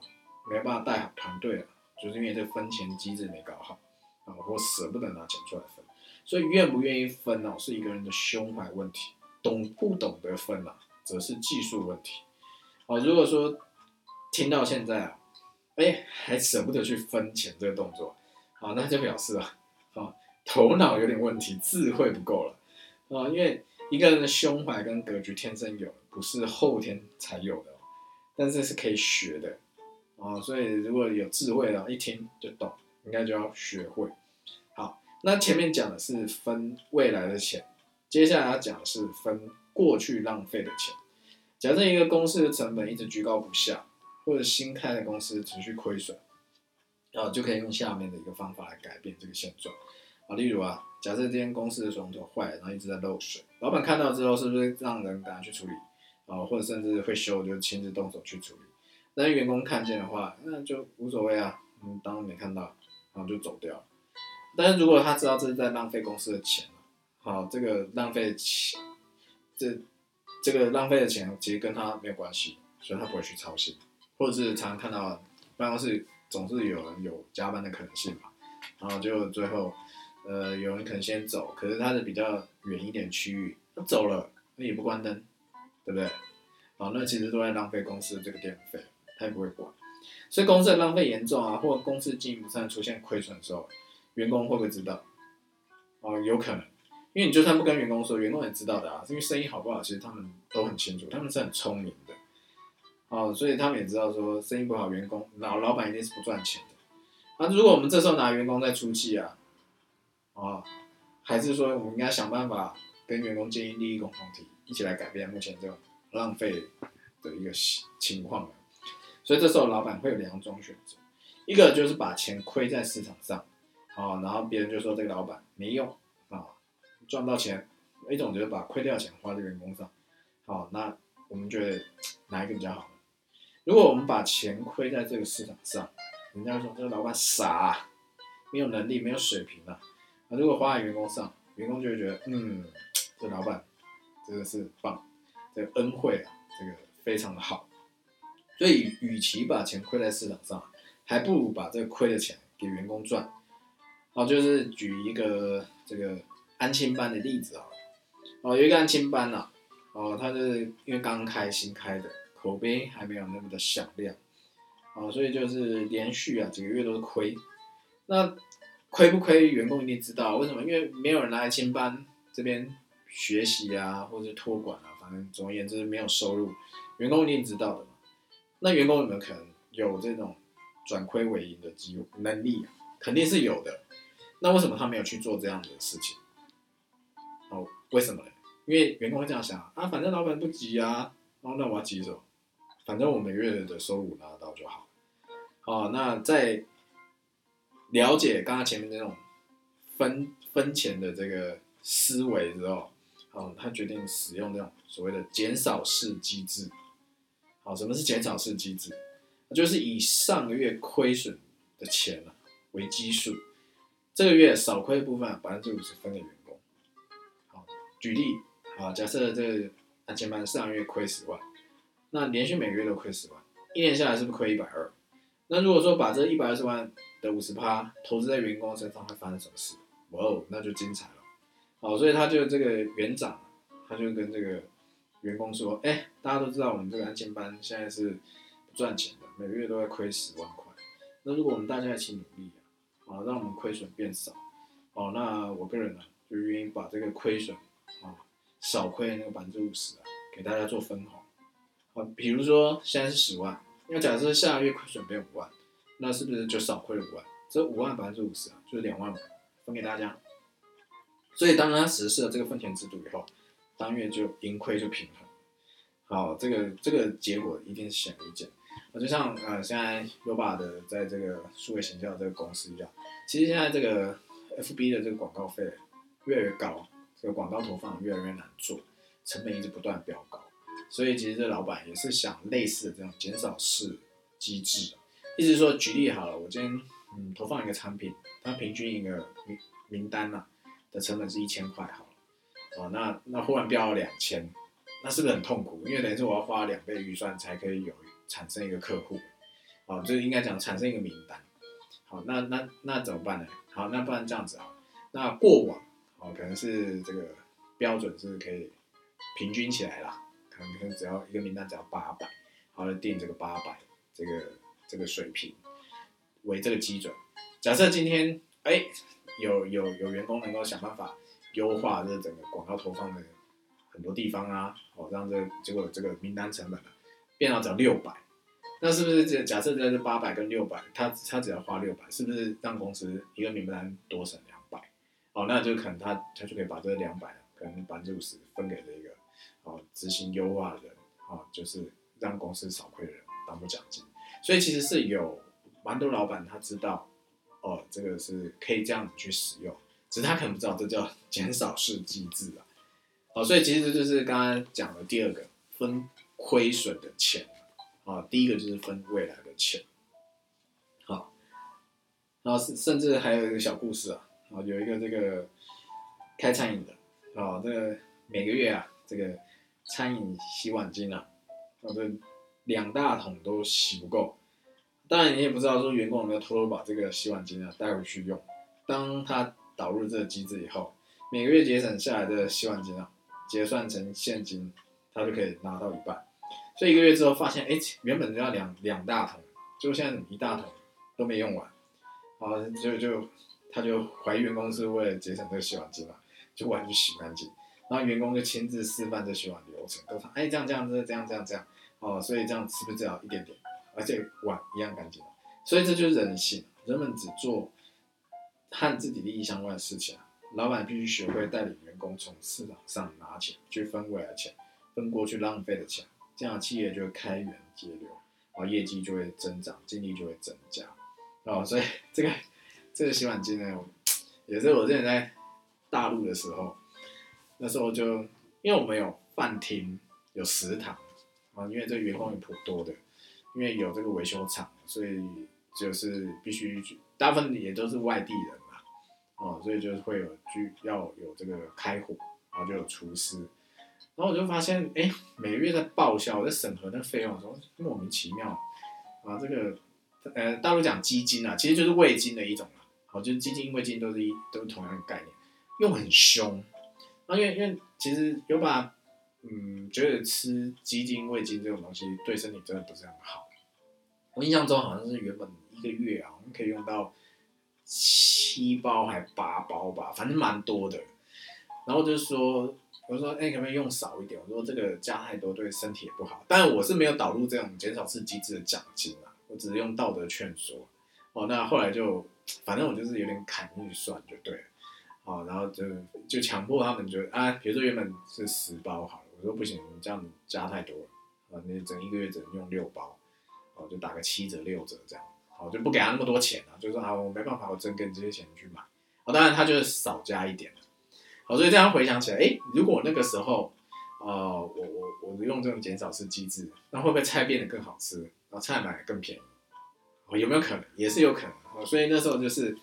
没有办法带好团队啊，就是因为这分钱机制没搞好，啊，或舍不得拿钱出来分，所以愿不愿意分哦，是一个人的胸怀问题，懂不懂得分啊，则是技术问题。好，如果说听到现在啊。哎，还舍不得去分钱这个动作，好，那就表示啊，啊，头脑有点问题，智慧不够了，啊，因为一个人的胸怀跟格局天生有，不是后天才有的，但是是可以学的，啊，所以如果有智慧的，一听就懂，应该就要学会。好，那前面讲的是分未来的钱，接下来要讲的是分过去浪费的钱。假设一个公司的成本一直居高不下。或者新开的公司持续亏损，然后就可以用下面的一个方法来改变这个现状啊。例如啊，假设这间公司的水龙头坏了，然后一直在漏水，老板看到之后是不是让人赶快去处理啊？或者甚至会修，就亲自动手去处理。那员工看见的话，那就无所谓啊，嗯，当没看到，然后就走掉。但是如果他知道这是在浪费公司的钱好，这个浪费钱，这这个浪费的钱其实跟他没有关系，所以他不会去操心。或者是常常看到办公室总是有人有加班的可能性嘛，然后就最后，呃，有人可能先走，可是他的比较远一点区域，他走了，那也不关灯，对不对？好，那其实都在浪费公司的这个电费，他也不会管，所以公司的浪费严重啊，或公司经营不善出现亏损的时候，员工会不会知道？哦，有可能，因为你就算不跟员工说，员工也知道的啊，因为生意好不好，其实他们都很清楚，他们是很聪明。哦，所以他们也知道说生意不好，员工老老板一定是不赚钱的。那如果我们这时候拿员工在出气啊，啊，还是说我们应该想办法跟员工建立利益共同体，一起来改变目前这种浪费的一个情况所以这时候老板会有两种选择，一个就是把钱亏在市场上，啊，然后别人就说这个老板没用啊，赚不到钱；一种就是把亏掉钱花在员工上，好，那我们觉得哪一个比较好？如果我们把钱亏在这个市场上，人家说这个老板傻，没有能力，没有水平啊。那如果花在员工上，员工就会觉得，嗯，这老板真的是棒，这个恩惠啊，这个非常的好。所以，与其把钱亏在市场上，还不如把这个亏的钱给员工赚。哦，就是举一个这个安亲班的例子啊。哦，有一个安亲班呐，哦，他是因为刚开新开的。口碑还没有那么的响亮，啊，所以就是连续啊几个月都是亏。那亏不亏，员工一定知道。为什么？因为没有人来清班这边学习啊，或者托管啊，反正总而言之没有收入，员工一定知道的嘛。那员工有没有可能有这种转亏为盈的机能力？肯定是有的。那为什么他没有去做这样的事情？哦，为什么呢？因为员工会这样想啊，反正老板不急啊，哦，那我要急什么？反正我每月的收入拿到就好，哦，那在了解刚刚前面那种分分钱的这个思维之后，哦，他决定使用这种所谓的减少式机制。好，什么是减少式机制？就是以上个月亏损的钱啊为基数，这个月少亏的部分百分之五十分给员工。好，举例，好，假设这个他前班上个月亏十万。那连续每个月都亏十万，一年下来是不是亏一百二？那如果说把这一百二十万的五十趴投资在员工身上，会发生什么事？哇哦，那就精彩了。好，所以他就这个园长，他就跟这个员工说：，哎，大家都知道我们这个安监班现在是不赚钱的，每个月都会亏十万块。那如果我们大家一起努力啊，啊，让我们亏损变少，哦，那我个人呢就愿意把这个亏损啊少亏那个百分之五十啊，给大家做分红。啊，比如说现在是十万，那假设下个月亏损变五万，那是不是就少亏了五万？这五万百分之五十啊，就是两万五，分给大家。所以当他实施了这个分钱制度以后，当月就盈亏就平衡。好，这个这个结果一定是显而易见。我就像呃，现在优爸的在这个数位形象这个公司一样，其实现在这个 FB 的这个广告费越来越高，这个广告投放越来越难做，成本一直不断飙高。所以其实这老板也是想类似的这种减少式机制，意思说，举例好了，我今天嗯投放一个产品，它平均一个名名单呐的成本是一千块好了，哦，那那忽然飙到两千，那是不是很痛苦？因为等于是我要花两倍预算才可以有产生一个客户，哦，就应该讲产生一个名单。好，那那那怎么办呢？好，那不然这样子啊，那过往哦可能是这个标准是可以平均起来啦。可能只要一个名单只要八百，好，就定这个八百这个这个水平为这个基准。假设今天哎有有有员工能够想办法优化这整个广告投放的很多地方啊，哦让这结果这个名单成本啊变到只要六百，那是不是这假设在这八百跟六百，他他只要花六百，是不是让公司一个名单多省两百？哦，那就可能他他就可以把这两百可能百分之五十分给这个。执行优化的人，啊，就是让公司少亏的人当做奖金，所以其实是有蛮多老板他知道，哦，这个是可以这样子去使用，只是他可能不知道这叫 减少式机制啊。哦，所以其实就是刚刚讲的第二个分亏损的钱，啊，第一个就是分未来的钱，好，然后甚甚至还有一个小故事啊，啊，有一个这个开餐饮的，啊，这个每个月啊，这个。餐饮洗碗巾啊，我这两大桶都洗不够。当然你也不知道说员工有没有偷偷把这个洗碗巾啊带回去用。当他导入这个机制以后，每个月节省下来的洗碗巾啊，结算成现金，他就可以拿到一半。所以一个月之后发现，哎，原本要两两大桶，就现在一大桶都没用完。啊，就就他就怀疑员工是为了节省这个洗碗巾嘛，就完全洗干净。然后员工就亲自示范这洗碗流程，都说：“哎，这样这样这样这样这样哦，所以这样是不是只要一点点，而且碗一样干净？所以这就是人性，人们只做和自己利益相关的事情啊。老板必须学会带领员工从市场上拿钱，去分未来钱，分过去浪费的钱，这样企业就会开源节流，啊，业绩就会增长，精力就会增加。哦，所以这个这个洗碗机呢，也是我之前在大陆的时候。那时候就，因为我们有饭厅，有食堂，啊，因为这员工也颇多的，因为有这个维修厂，所以就是必须，大部分也都是外地人嘛，哦，所以就是会有居要有这个开火，然后就有厨师，然后我就发现，哎，每个月在报销，我在审核那费用的时候莫名其妙，啊，这个，呃，大陆讲基金啊，其实就是味精的一种啊，就是基金、味精都是一都是同样的概念，用很凶。那因为因为其实有把，嗯，觉得吃鸡精、味精这种东西对身体真的不是很好。我印象中好像是原本一个月啊，我们可以用到七包还八包吧，反正蛮多的。然后就是说，我说哎，可不可以用少一点？我说这个加太多对身体也不好。但是我是没有导入这种减少式机制的奖金啊，我只是用道德劝说。哦，那后来就反正我就是有点砍预算就对了。哦，然后就就强迫他们就啊，比如说原本是十包好了，我说不行，这样加太多了，啊，你整一个月只能用六包，哦，就打个七折六折这样，好，就不给他那么多钱了，就说啊，我没办法，我真跟这些钱去买，哦，当然他就是少加一点好，所以这样回想起来，哎，如果那个时候，呃，我我我用这种减少式机制，那会不会菜变得更好吃，然后菜买更便宜？哦，有没有可能？也是有可能，哦，所以那时候就是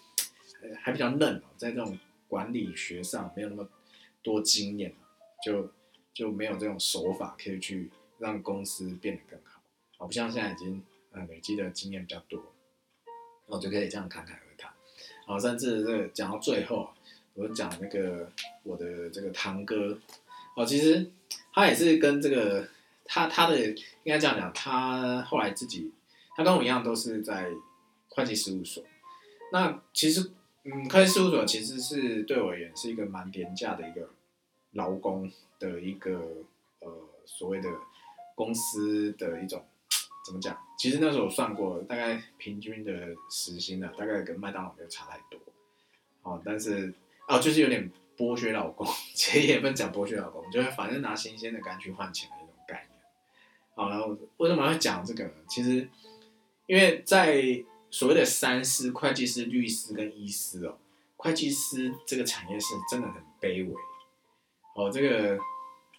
还比较嫩哦，在这种。管理学上没有那么多经验，就就没有这种手法可以去让公司变得更好。我，不像现在已经呃累积的经验比较多，我就可以这样侃侃而谈。好，甚至这个讲到最后，我讲那个我的这个堂哥，哦，其实他也是跟这个他他的应该这样讲，他后来自己他跟我一样都是在会计事务所。那其实。嗯，会计事务所其实是对我而言是一个蛮廉价的一个劳工的一个呃所谓的公司的一种怎么讲？其实那时候我算过，大概平均的时薪呢，大概跟麦当劳没有差太多。哦，但是哦，就是有点剥削劳工，其实也不能讲剥削劳工，就是反正拿新鲜的肝去换钱的那种概念。好，然后为什么要讲这个呢？其实因为在所谓的三师、会计师、律师跟医师哦，会计师这个产业是真的很卑微。哦，这个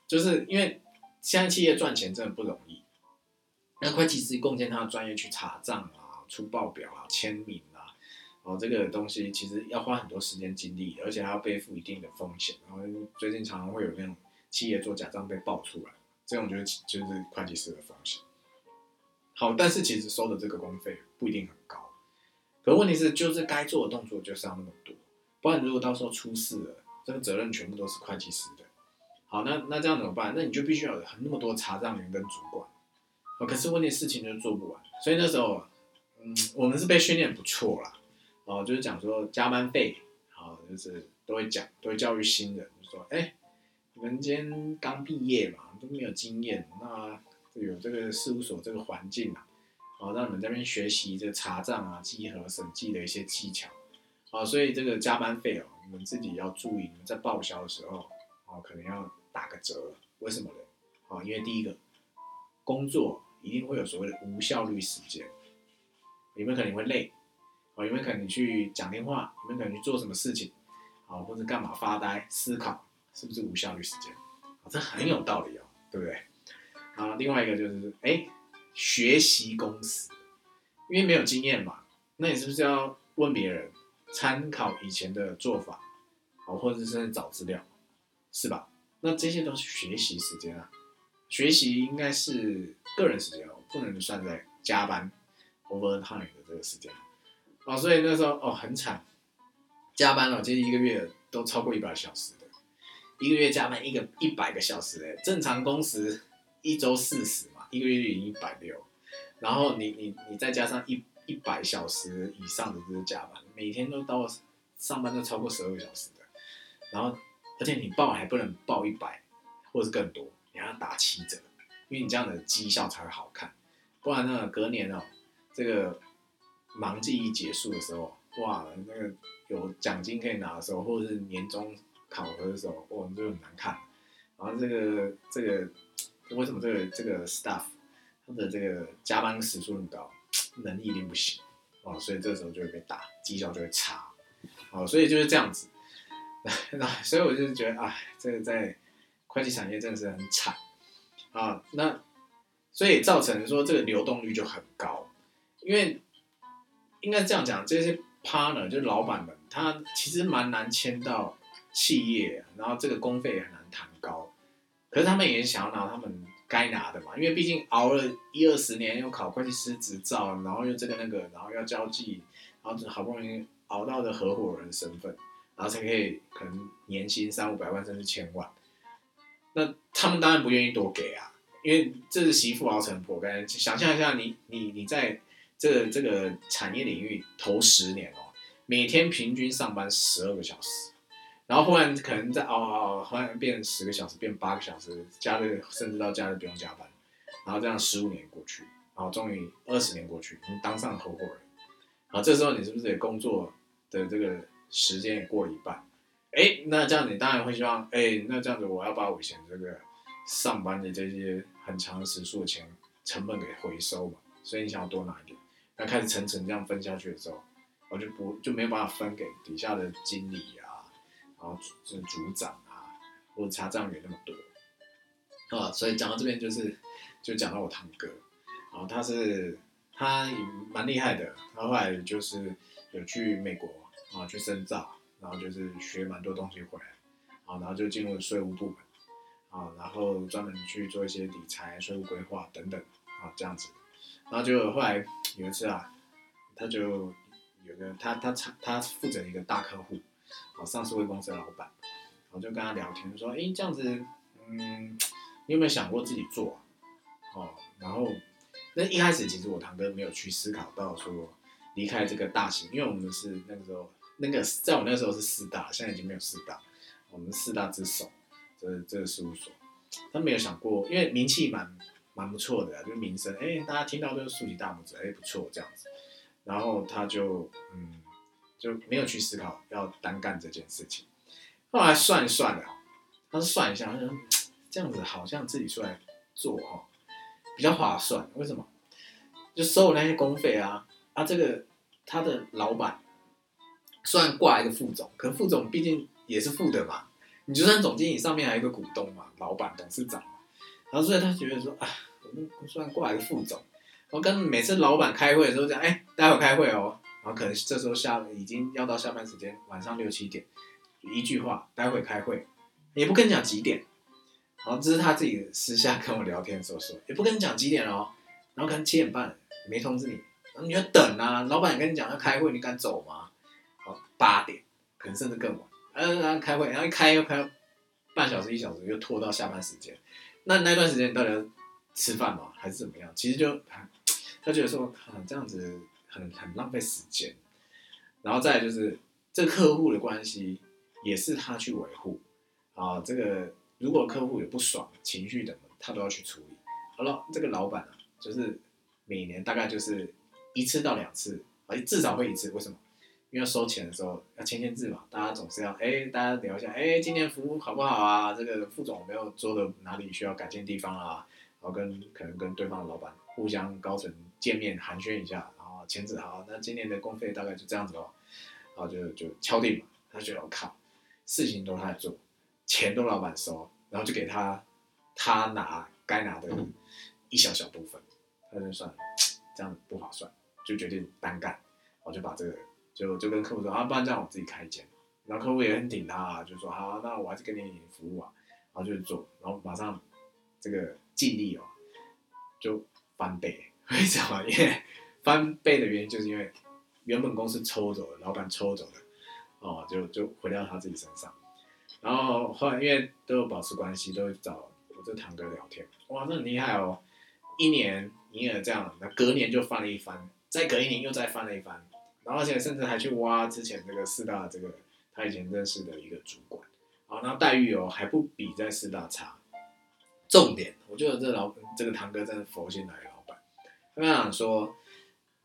就是因为现在企业赚钱真的不容易。那会计师贡献他的专业去查账啊、出报表啊、签名啊，哦，这个东西其实要花很多时间精力，而且还要背负一定的风险。然后最近常常会有那种企业做假账被爆出来，这种就是就是会计师的风险。好，但是其实收的这个工费不一定很。可问题是，就是该做的动作就是要那么多，不然如果到时候出事了，这个责任全部都是会计师的。好，那那这样怎么办？那你就必须要有那么多查账员跟主管。哦，可是问题事情就做不完，所以那时候，嗯，我们是被训练不错啦。哦，就是讲说加班费，好，就是都会讲，都会教育新人，就说，哎，你们今天刚毕业嘛，都没有经验，那有这个事务所这个环境啊，哦，让你们这边学习这个查账啊、稽核、审计的一些技巧，哦，所以这个加班费哦，你们自己要注意，你们在报销的时候，哦，可能要打个折，为什么呢？哦，因为第一个。工作一定会有所谓的无效率时间，有没有可能会累？哦，有没有可能去讲电话？有没有可能去做什么事情？啊，或者干嘛发呆思考？是不是无效率时间？啊，这很有道理哦，对不对？啊，另外一个就是，哎，学习公司，因为没有经验嘛，那你是不是要问别人，参考以前的做法，哦，或者是找资料，是吧？那这些都是学习时间啊。学习应该是个人时间哦，不能算在加班 overtime 的这个时间哦，所以那时候哦很惨，加班了，其实一个月都超过一百小时的，一个月加班一个一百个小时哎，正常工时一周四十，一个月就已经一百六，然后你你你再加上一一百小时以上的这个加班，每天都到上班都超过十二个小时的，然后而且你报还不能报一百或者是更多。你要打七折，因为你这样的绩效才会好看，不然呢，隔年哦，这个忙季一结束的时候，哇，那个有奖金可以拿的时候，或者是年终考核的时候，哇，就很难看。然后这个这个为什么这个这个 staff 他的这个加班时数那么高，能力一定不行哦，所以这时候就会被打，绩效就会差。哦，所以就是这样子。那所以我就觉得，哎，这个在。会计产业真的是很惨啊，那所以造成说这个流动率就很高，因为应该这样讲，这些 partner 就是老板们，他其实蛮难签到企业，然后这个工费也很难，可是他们也想要拿他们该拿的嘛，因为毕竟熬了一二十年，又考会计师执照，然后又这个那个，然后要交际，然后就好不容易熬到的合伙人身份，然后才可以可能年薪三五百万甚至千万。那他们当然不愿意多给啊，因为这是媳妇熬成婆。干，想象一下，你你你在这这个产业领域头十年哦，每天平均上班十二个小时，然后忽然可能在熬熬熬，忽然变十个小时，变八个小时，假日甚至到假日不用加班，然后这样十五年过去，然后终于二十年过去，你当上合伙人，然后这时候你是不是也工作的这个时间也过了一半？哎，那这样你当然会希望，哎，那这样子我要把我以前这个上班的这些很长时数的钱成本给回收嘛，所以你想要多拿一点，那开始层层这样分下去的时候，我就不就没有办法分给底下的经理啊，然后这组长啊，或者查账员那么多，啊，所以讲到这边就是就讲到我堂哥，然后他是他蛮厉害的，他后来就是有去美国啊去深造。然后就是学蛮多东西回来，啊，然后就进入了税务部门，啊，然后专门去做一些理财、税务规划等等，啊，这样子，然后就后来有一次啊，他就有个他他他他负责一个大客户，好，上市公司的老板，我就跟他聊天说，哎，这样子，嗯，你有没有想过自己做？哦，然后那一开始其实我堂哥没有去思考到说离开这个大型，因为我们是那个时候。那个在我那时候是四大，现在已经没有四大，我们四大之首，这这个事务所，他没有想过，因为名气蛮蛮不错的，就是名声，哎，大家听到都是竖起大拇指，哎，不错这样子，然后他就嗯就没有去思考要单干这件事情，后来算一算了，他说算一下，他说这样子好像自己出来做哦比较划算，为什么？就收那些公费啊，啊，这个他的老板虽然挂一个副总，可副总毕竟也是副的嘛，你就算总经理上面还有一个股东嘛，老板、董事长嘛，然后所以他觉得说啊，我们虽然挂一个副总，我跟每次老板开会的时候讲，哎，待会开会哦，然后可能这时候下已经要到下班时间，晚上六七点，一句话，待会开会，也不跟你讲几点，然后这是他自己私下跟我聊天的时候说，也不跟你讲几点哦，然后可能七点半。没通知你，你要等啊！老板跟你讲要开会，你敢走吗？好，八点，可能甚至更晚。嗯，然后开会，然后一开又开半小时一小时，又拖到下班时间。那那段时间你到底要吃饭吗？还是怎么样？其实就他觉得说，啊，这样子很很浪费时间。然后再就是这客户的关系也是他去维护啊。这个如果客户有不爽情绪的，他都要去处理。好了，这个老板啊，就是。每年大概就是一次到两次，而至少会一次。为什么？因为收钱的时候要签签字嘛，大家总是要哎，大家聊一下，哎，今年服务好不好啊？这个副总有没有做的哪里需要改进地方啊？然后跟可能跟对方的老板互相高层见面寒暄一下，签字好，那今年的工费大概就这样子哦，然后就就敲定嘛。他觉得我靠，事情都他在做，钱都老板收，然后就给他他拿该拿的一小小部分。他就算这样不划算，就决定单干，我就把这个就就跟客户说啊，不然这样我自己开一间。然后客户也很顶他，啊就说好，那我还是给你服务啊，然后就做，然后马上这个尽力哦就翻倍。为什么？因为翻倍的原因就是因为原本公司抽走了，老板抽走了，哦，就就回到他自己身上。然后后来因为都有保持关系，都会找我这堂哥聊天，哇，这很厉害哦，一年。营业额这样，那隔年就翻了一番，再隔一年又再翻了一番，然后而且甚至还去挖之前这个四大这个他以前认识的一个主管，好，那待遇哦还不比在四大差。重点，我觉得这老这个堂哥真的佛心来的老板，他跟讲说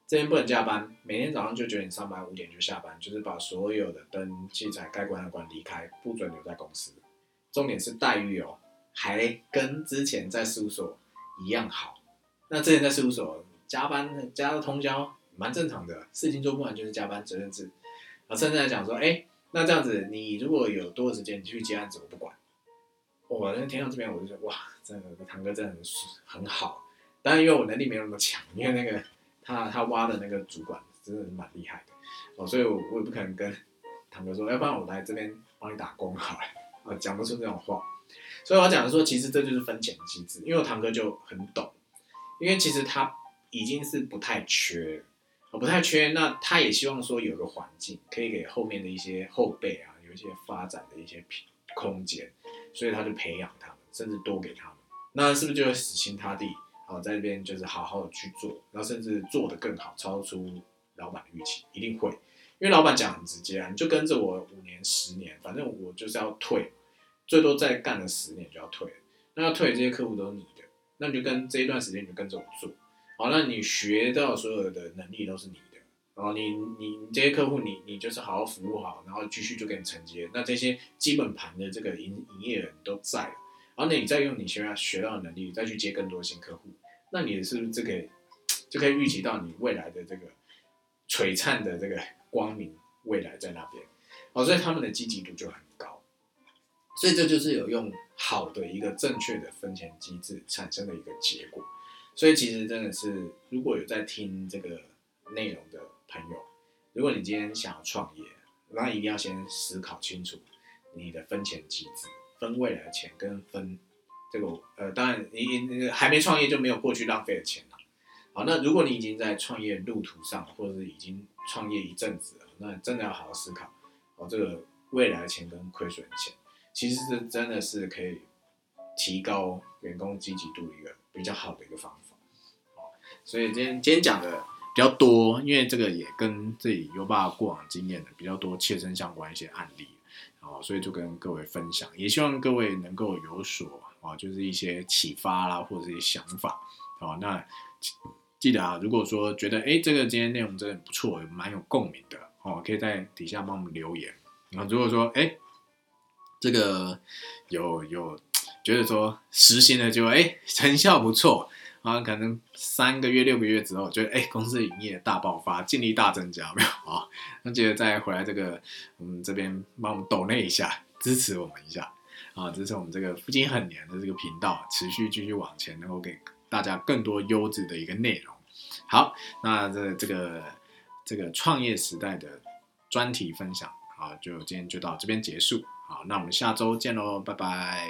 这边不能加班，每天早上就九点上班，五点就下班，就是把所有的灯器材该关的关，离开，不准留在公司。重点是待遇哦，还跟之前在事务所一样好。那之前在事务所加班加到通宵，蛮正常的，事情做不完就是加班责任制。啊，甚至来讲说，哎，那这样子你如果有多的时间，你去接案子我不管。我那听到这边我就说，哇，真的堂哥真的很很好。当然因为我能力没有那么强，因为那个他他挖的那个主管真的蛮厉害的哦，所以我我也不可能跟堂哥说，要不然我来这边帮你打工好了，啊，讲不出这种话。所以我讲的说，其实这就是分钱机制，因为我堂哥就很懂。因为其实他已经是不太缺，哦不太缺，那他也希望说有个环境可以给后面的一些后辈啊，有一些发展的一些空间，所以他就培养他们，甚至多给他们，那是不是就会死心塌地，好在那边就是好好的去做，然后甚至做得更好，超出老板的预期，一定会，因为老板讲很直接啊，你就跟着我五年、十年，反正我就是要退，最多再干了十年就要退，那要退这些客户都是你的。那你就跟这一段时间你就跟着我做，好，那你学到所有的能力都是你的，然后你你你这些客户你你就是好好服务好，然后继续就给你承接，那这些基本盘的这个营营业人都在，然后你再用你学要学到的能力再去接更多新客户，那你是不是这个就可以预期到你未来的这个璀璨的这个光明未来在那边，哦，所以他们的积极度就很高，所以这就是有用。好的一个正确的分钱机制产生的一个结果，所以其实真的是，如果有在听这个内容的朋友，如果你今天想要创业，那一定要先思考清楚你的分钱机制，分未来的钱跟分这个呃，当然你还没创业就没有过去浪费的钱了。好，那如果你已经在创业路途上，或者是已经创业一阵子了，那真的要好好思考哦，这个未来的钱跟亏损钱。其实是真的是可以提高员工积极度一个比较好的一个方法，所以今天今天讲的比较多，因为这个也跟自己优爸过往经验的比较多切身相关一些案例，哦，所以就跟各位分享，也希望各位能够有所啊，就是一些启发啦，或者一些想法，哦，那记得啊，如果说觉得哎这个今天内容真的不错，蛮有共鸣的哦，可以在底下帮我们留言。然后如果说哎这个有有觉得说实行了就哎成效不错。可能三个月、六个月之后，觉得哎，公司营业大爆发，净利大增加，没有 啊？那接着再回来这个，我们这边帮我们抖那一下，支持我们一下啊，支持我们这个福金很年的这个频道，持续继续往前，能够给大家更多优质的一个内容。好，那这这个这个创业时代的专题分享，好，就今天就到这边结束。好，那我们下周见喽，拜拜。